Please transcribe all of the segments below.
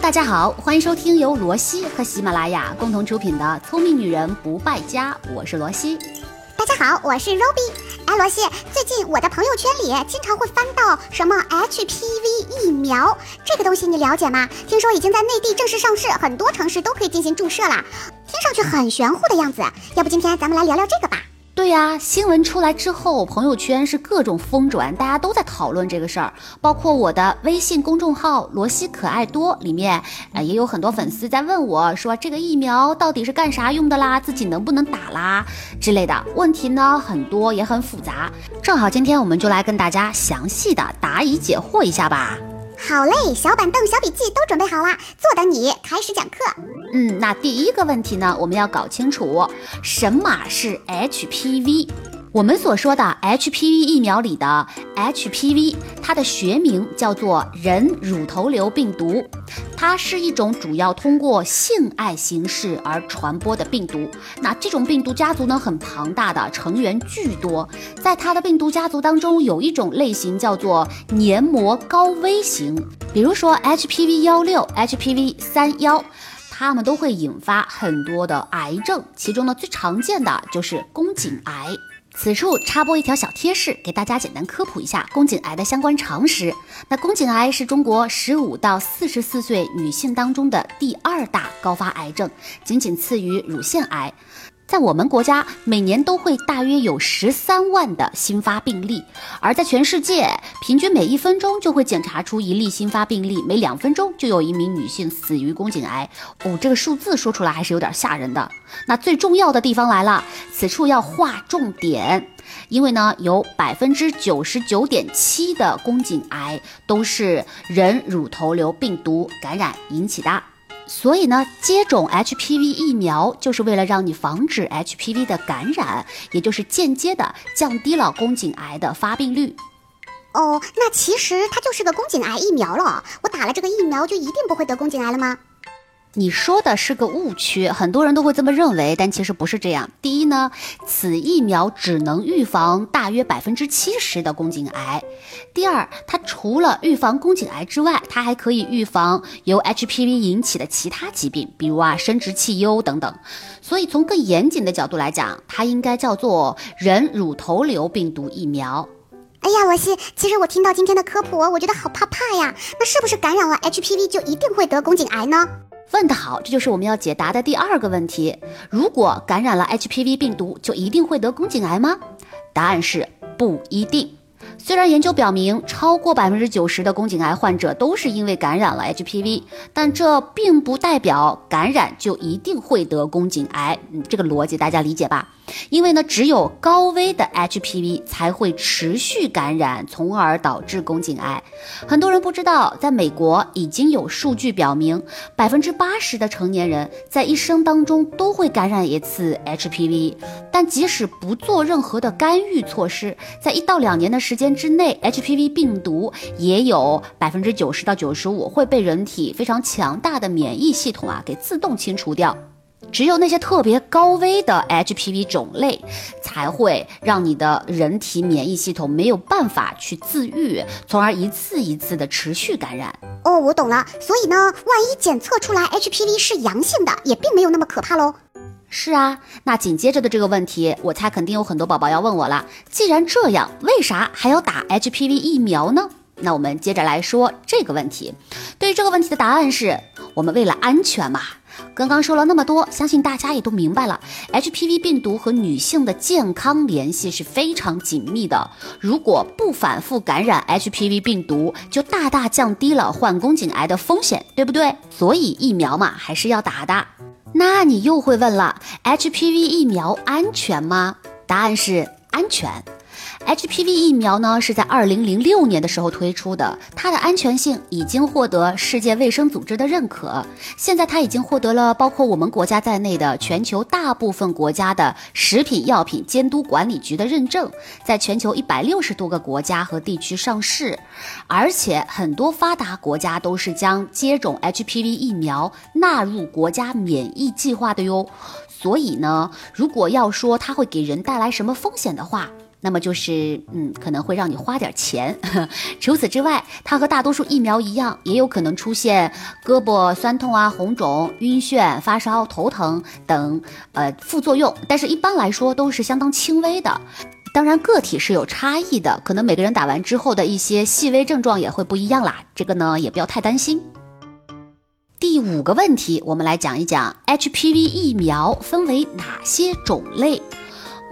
大家好，欢迎收听由罗西和喜马拉雅共同出品的《聪明女人不败家》，我是罗西。大家好，我是 Roby。哎，罗西，最近我的朋友圈里经常会翻到什么 HPV 疫苗这个东西，你了解吗？听说已经在内地正式上市，很多城市都可以进行注射了，听上去很玄乎的样子。要不今天咱们来聊聊这个吧。对呀，新闻出来之后，朋友圈是各种疯转，大家都在讨论这个事儿。包括我的微信公众号“罗西可爱多”里面，呃，也有很多粉丝在问我说，这个疫苗到底是干啥用的啦？自己能不能打啦？之类的问题呢，很多也很复杂。正好今天我们就来跟大家详细的答疑解惑一下吧。好嘞，小板凳、小笔记都准备好了，坐等你开始讲课。嗯，那第一个问题呢，我们要搞清楚什么是 HPV。我们所说的 HPV 疫苗里的 HPV，它的学名叫做人乳头瘤病毒，它是一种主要通过性爱形式而传播的病毒。那这种病毒家族呢，很庞大的，成员巨多。在它的病毒家族当中，有一种类型叫做黏膜高危型，比如说 HPV 幺六、HPV 三幺，它们都会引发很多的癌症，其中呢最常见的就是宫颈癌。此处插播一条小贴士，给大家简单科普一下宫颈癌的相关常识。那宫颈癌是中国十五到四十四岁女性当中的第二大高发癌症，仅仅次于乳腺癌。在我们国家，每年都会大约有十三万的新发病例，而在全世界，平均每一分钟就会检查出一例新发病例，每两分钟就有一名女性死于宫颈癌。哦，这个数字说出来还是有点吓人的。那最重要的地方来了，此处要划重点，因为呢，有百分之九十九点七的宫颈癌都是人乳头瘤病毒感染引起的。所以呢，接种 HPV 疫苗就是为了让你防止 HPV 的感染，也就是间接的降低了宫颈癌的发病率。哦，那其实它就是个宫颈癌疫苗了。我打了这个疫苗就一定不会得宫颈癌了吗？你说的是个误区，很多人都会这么认为，但其实不是这样。第一呢，此疫苗只能预防大约百分之七十的宫颈癌。第二，它除了预防宫颈癌之外，它还可以预防由 HPV 引起的其他疾病，比如啊生殖器疣等等。所以从更严谨的角度来讲，它应该叫做人乳头瘤病毒疫苗。哎呀，罗西，其实我听到今天的科普，我觉得好怕怕呀。那是不是感染了 HPV 就一定会得宫颈癌呢？问得好，这就是我们要解答的第二个问题。如果感染了 HPV 病毒，就一定会得宫颈癌吗？答案是不一定。虽然研究表明，超过百分之九十的宫颈癌患者都是因为感染了 HPV，但这并不代表感染就一定会得宫颈癌。嗯，这个逻辑大家理解吧？因为呢，只有高危的 HPV 才会持续感染，从而导致宫颈癌。很多人不知道，在美国已经有数据表明，百分之八十的成年人在一生当中都会感染一次 HPV，但即使不做任何的干预措施，在一到两年的时间之内，HPV 病毒也有百分之九十到九十五会被人体非常强大的免疫系统啊给自动清除掉。只有那些特别高危的 HPV 种类，才会让你的人体免疫系统没有办法去自愈，从而一次一次的持续感染。哦，我懂了。所以呢，万一检测出来 HPV 是阳性的，也并没有那么可怕喽。是啊，那紧接着的这个问题，我猜肯定有很多宝宝要问我了。既然这样，为啥还要打 HPV 疫苗呢？那我们接着来说这个问题。对于这个问题的答案是，我们为了安全嘛。刚刚说了那么多，相信大家也都明白了，HPV 病毒和女性的健康联系是非常紧密的。如果不反复感染 HPV 病毒，就大大降低了患宫颈癌的风险，对不对？所以疫苗嘛，还是要打的。那你又会问了，HPV 疫苗安全吗？答案是安全。HPV 疫苗呢是在二零零六年的时候推出的，它的安全性已经获得世界卫生组织的认可。现在它已经获得了包括我们国家在内的全球大部分国家的食品药品监督管理局的认证，在全球一百六十多个国家和地区上市，而且很多发达国家都是将接种 HPV 疫苗纳入国家免疫计划的哟。所以呢，如果要说它会给人带来什么风险的话，那么就是嗯，可能会让你花点钱。除此之外，它和大多数疫苗一样，也有可能出现胳膊酸痛啊、红肿、晕眩、发烧、头疼等呃副作用，但是一般来说都是相当轻微的。当然，个体是有差异的，可能每个人打完之后的一些细微症状也会不一样啦。这个呢，也不要太担心。第五个问题，我们来讲一讲 HPV 疫苗分为哪些种类。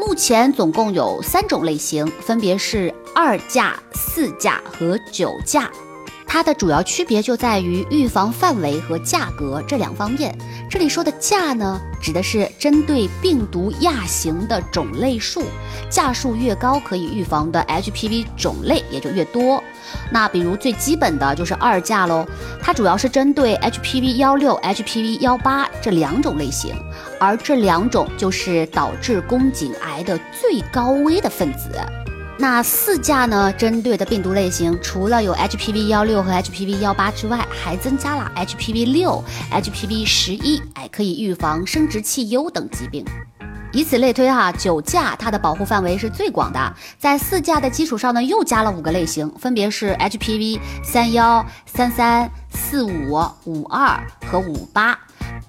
目前总共有三种类型，分别是二价、四价和九价。它的主要区别就在于预防范围和价格这两方面。这里说的价呢，指的是针对病毒亚型的种类数，价数越高，可以预防的 HPV 种类也就越多。那比如最基本的就是二价喽，它主要是针对 HPV 幺六、HPV 幺八这两种类型，而这两种就是导致宫颈癌的最高危的分子。那四价呢？针对的病毒类型除了有 HPV 幺六和 HPV 幺八之外，还增加了 HPV 六、HPV 十一，哎，可以预防生殖器疣等疾病。以此类推哈，九价它的保护范围是最广的，在四价的基础上呢，又加了五个类型，分别是 HPV 三幺、三三、四五、五二和五八。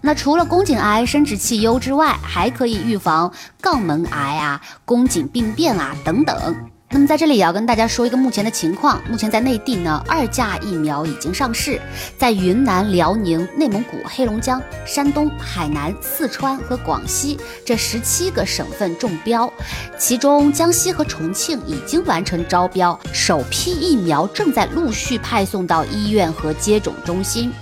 那除了宫颈癌、生殖器疣之外，还可以预防肛门癌啊、宫颈病变啊等等。那么在这里也要跟大家说一个目前的情况，目前在内地呢，二价疫苗已经上市，在云南、辽宁、内蒙古、黑龙江、山东、海南、四川和广西这十七个省份中标，其中江西和重庆已经完成招标，首批疫苗正在陆续派送到医院和接种中心。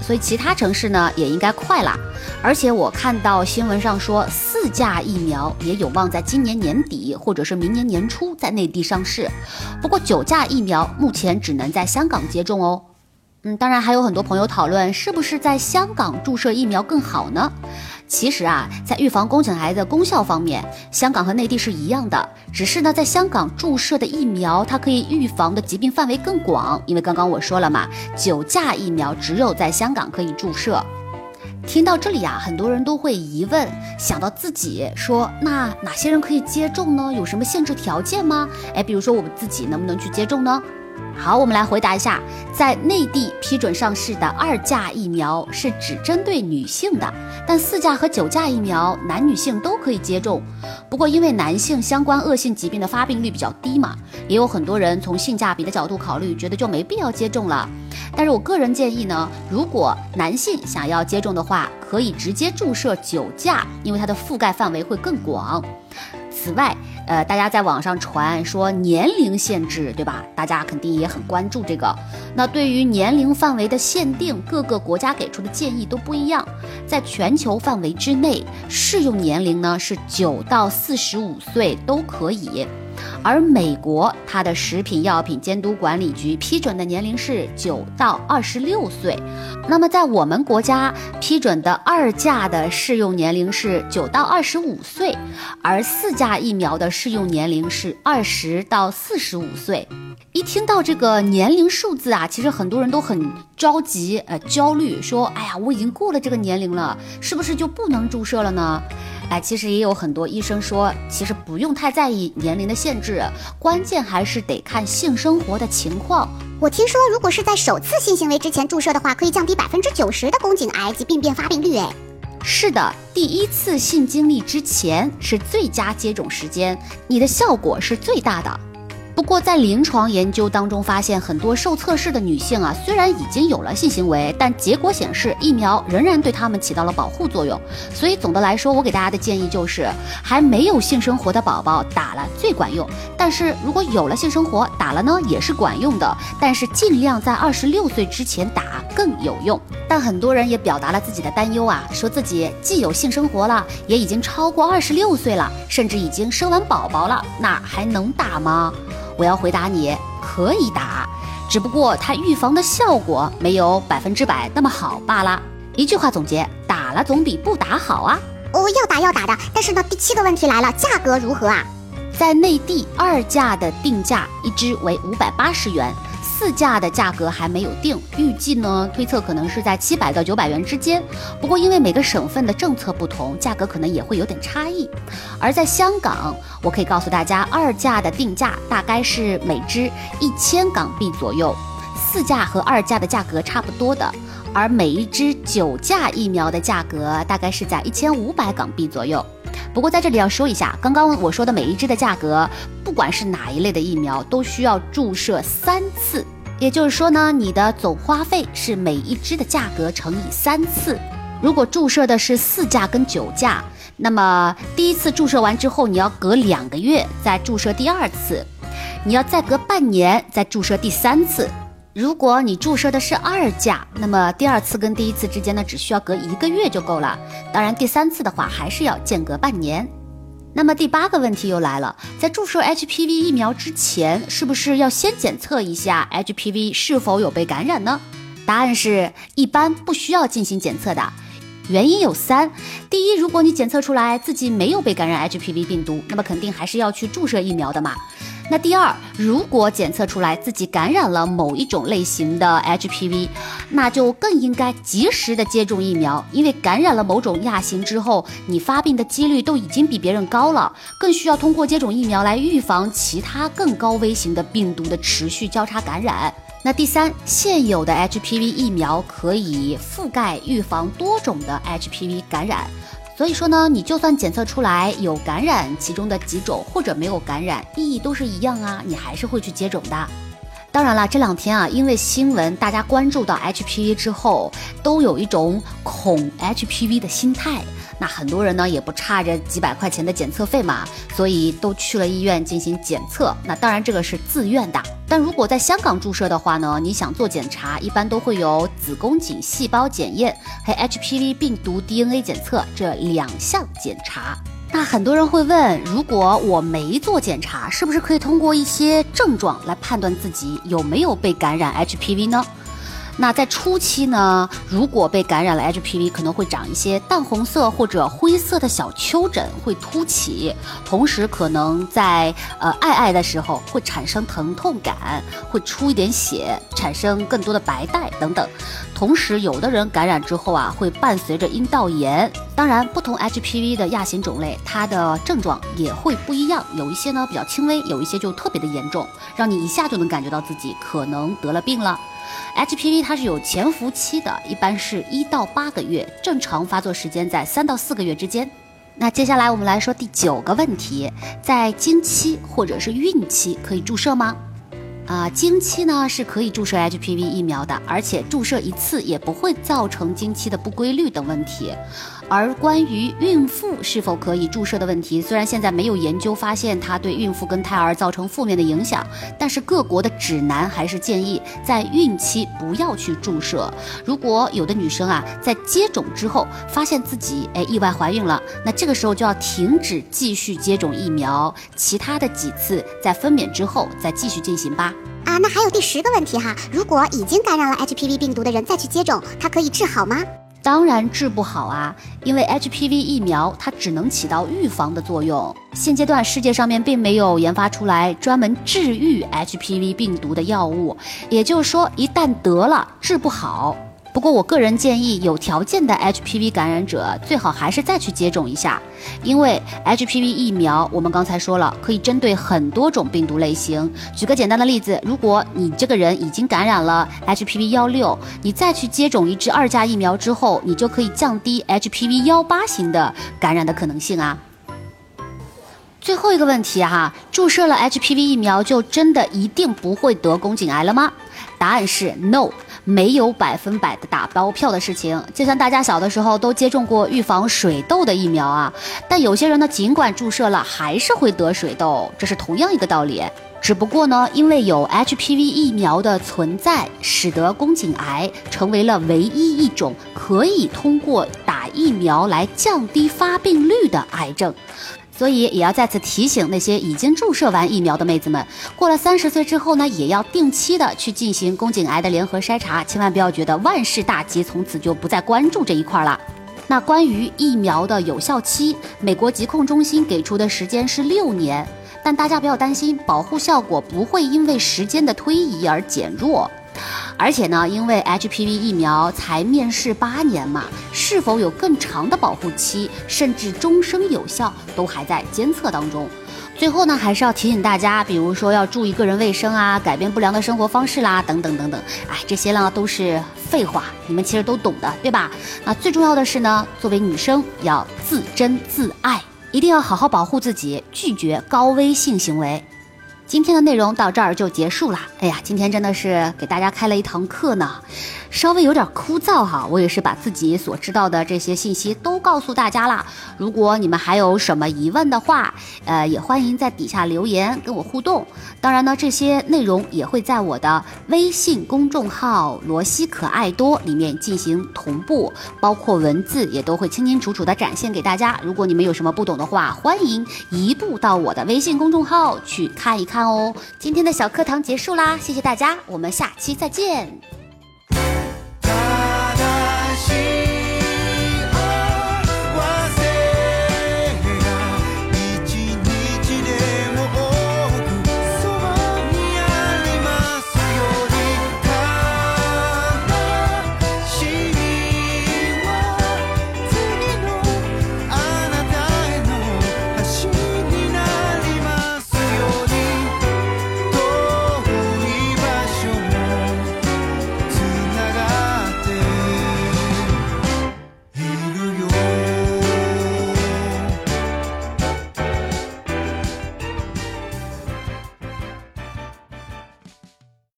所以其他城市呢也应该快啦，而且我看到新闻上说四价疫苗也有望在今年年底或者是明年年初在内地上市，不过九价疫苗目前只能在香港接种哦。嗯，当然还有很多朋友讨论是不是在香港注射疫苗更好呢？其实啊，在预防宫颈癌的功效方面，香港和内地是一样的，只是呢，在香港注射的疫苗，它可以预防的疾病范围更广。因为刚刚我说了嘛，九价疫苗只有在香港可以注射。听到这里啊，很多人都会疑问，想到自己说，那哪些人可以接种呢？有什么限制条件吗？哎，比如说我们自己能不能去接种呢？好，我们来回答一下，在内地批准上市的二价疫苗是只针对女性的，但四价和九价疫苗男女性都可以接种。不过因为男性相关恶性疾病的发病率比较低嘛，也有很多人从性价比的角度考虑，觉得就没必要接种了。但是我个人建议呢，如果男性想要接种的话，可以直接注射九价，因为它的覆盖范围会更广。此外，呃，大家在网上传说年龄限制，对吧？大家肯定也很关注这个。那对于年龄范围的限定，各个国家给出的建议都不一样。在全球范围之内，适用年龄呢是九到四十五岁都可以。而美国，它的食品药品监督管理局批准的年龄是九到二十六岁。那么在我们国家批准的二价的适用年龄是九到二十五岁，而四价疫苗的适用年龄是二十到四十五岁。一听到这个年龄数字啊，其实很多人都很着急，呃，焦虑，说，哎呀，我已经过了这个年龄了，是不是就不能注射了呢？哎，其实也有很多医生说，其实不用太在意年龄的限制，关键还是得看性生活的情况。我听说，如果是在首次性行为之前注射的话，可以降低百分之九十的宫颈癌及病变发病率。哎，是的，第一次性经历之前是最佳接种时间，你的效果是最大的。不过，在临床研究当中发现，很多受测试的女性啊，虽然已经有了性行为，但结果显示疫苗仍然对她们起到了保护作用。所以总的来说，我给大家的建议就是，还没有性生活的宝宝打了最管用。但是如果有了性生活，打了呢也是管用的，但是尽量在二十六岁之前打更有用。但很多人也表达了自己的担忧啊，说自己既有性生活了，也已经超过二十六岁了，甚至已经生完宝宝了，那还能打吗？我要回答你，可以打，只不过它预防的效果没有百分之百那么好罢了。一句话总结，打了总比不打好啊！哦，要打要打的，但是呢，第七个问题来了，价格如何啊？在内地二价的定价一支为五百八十元，四价的价格还没有定，预计呢推测可能是在七百到九百元之间。不过因为每个省份的政策不同，价格可能也会有点差异。而在香港，我可以告诉大家，二价的定价大概是每支一千港币左右，四价和二价的价格差不多的。而每一支九价疫苗的价格大概是在一千五百港币左右。不过在这里要说一下，刚刚我说的每一支的价格，不管是哪一类的疫苗，都需要注射三次。也就是说呢，你的总花费是每一支的价格乘以三次。如果注射的是四价跟九价，那么第一次注射完之后，你要隔两个月再注射第二次，你要再隔半年再注射第三次。如果你注射的是二价，那么第二次跟第一次之间呢，只需要隔一个月就够了。当然，第三次的话还是要间隔半年。那么第八个问题又来了，在注射 HPV 疫苗之前，是不是要先检测一下 HPV 是否有被感染呢？答案是一般不需要进行检测的。原因有三：第一，如果你检测出来自己没有被感染 HPV 病毒，那么肯定还是要去注射疫苗的嘛。那第二，如果检测出来自己感染了某一种类型的 HPV，那就更应该及时的接种疫苗，因为感染了某种亚型之后，你发病的几率都已经比别人高了，更需要通过接种疫苗来预防其他更高危型的病毒的持续交叉感染。那第三，现有的 HPV 疫苗可以覆盖预防多种的 HPV 感染。所以说呢，你就算检测出来有感染其中的几种，或者没有感染，意义都是一样啊，你还是会去接种的。当然了，这两天啊，因为新闻大家关注到 HPV 之后，都有一种恐 HPV 的心态。那很多人呢也不差这几百块钱的检测费嘛，所以都去了医院进行检测。那当然这个是自愿的，但如果在香港注射的话呢，你想做检查，一般都会有子宫颈细胞检验和 HPV 病毒 DNA 检测这两项检查。那很多人会问，如果我没做检查，是不是可以通过一些症状来判断自己有没有被感染 HPV 呢？那在初期呢，如果被感染了 HPV，可能会长一些淡红色或者灰色的小丘疹，会凸起，同时可能在呃爱爱的时候会产生疼痛感，会出一点血，产生更多的白带等等。同时，有的人感染之后啊，会伴随着阴道炎。当然，不同 HPV 的亚型种类，它的症状也会不一样，有一些呢比较轻微，有一些就特别的严重，让你一下就能感觉到自己可能得了病了。HPV 它是有潜伏期的，一般是一到八个月，正常发作时间在三到四个月之间。那接下来我们来说第九个问题，在经期或者是孕期可以注射吗？啊，经期呢是可以注射 HPV 疫苗的，而且注射一次也不会造成经期的不规律等问题。而关于孕妇是否可以注射的问题，虽然现在没有研究发现它对孕妇跟胎儿造成负面的影响，但是各国的指南还是建议在孕期不要去注射。如果有的女生啊在接种之后发现自己哎意外怀孕了，那这个时候就要停止继续接种疫苗，其他的几次在分娩之后再继续进行吧。啊，那还有第十个问题哈，如果已经感染了 HPV 病毒的人再去接种，它可以治好吗？当然治不好啊，因为 HPV 疫苗它只能起到预防的作用。现阶段世界上面并没有研发出来专门治愈 HPV 病毒的药物，也就是说，一旦得了治不好。不过，我个人建议，有条件的 HPV 感染者最好还是再去接种一下，因为 HPV 疫苗我们刚才说了，可以针对很多种病毒类型。举个简单的例子，如果你这个人已经感染了 HPV 幺六，你再去接种一支二价疫苗之后，你就可以降低 HPV 幺八型的感染的可能性啊。最后一个问题哈，注射了 HPV 疫苗就真的一定不会得宫颈癌了吗？答案是 no。没有百分百的打包票的事情，就像大家小的时候都接种过预防水痘的疫苗啊，但有些人呢，尽管注射了，还是会得水痘，这是同样一个道理。只不过呢，因为有 HPV 疫苗的存在，使得宫颈癌成为了唯一一种可以通过打疫苗来降低发病率的癌症。所以也要再次提醒那些已经注射完疫苗的妹子们，过了三十岁之后呢，也要定期的去进行宫颈癌的联合筛查，千万不要觉得万事大吉，从此就不再关注这一块了。那关于疫苗的有效期，美国疾控中心给出的时间是六年。但大家不要担心，保护效果不会因为时间的推移而减弱。而且呢，因为 HPV 疫苗才面世八年嘛，是否有更长的保护期，甚至终生有效，都还在监测当中。最后呢，还是要提醒大家，比如说要注意个人卫生啊，改变不良的生活方式啦，等等等等。哎，这些呢都是废话，你们其实都懂的，对吧？那最重要的是呢，作为女生要自珍自爱，一定要好好保护自己，拒绝高危性行为。今天的内容到这儿就结束了。哎呀，今天真的是给大家开了一堂课呢，稍微有点枯燥哈。我也是把自己所知道的这些信息都告诉大家啦。如果你们还有什么疑问的话，呃，也欢迎在底下留言跟我互动。当然呢，这些内容也会在我的微信公众号“罗西可爱多”里面进行同步，包括文字也都会清清楚楚的展现给大家。如果你们有什么不懂的话，欢迎移步到我的微信公众号去看一看。哦，今天的小课堂结束啦，谢谢大家，我们下期再见。see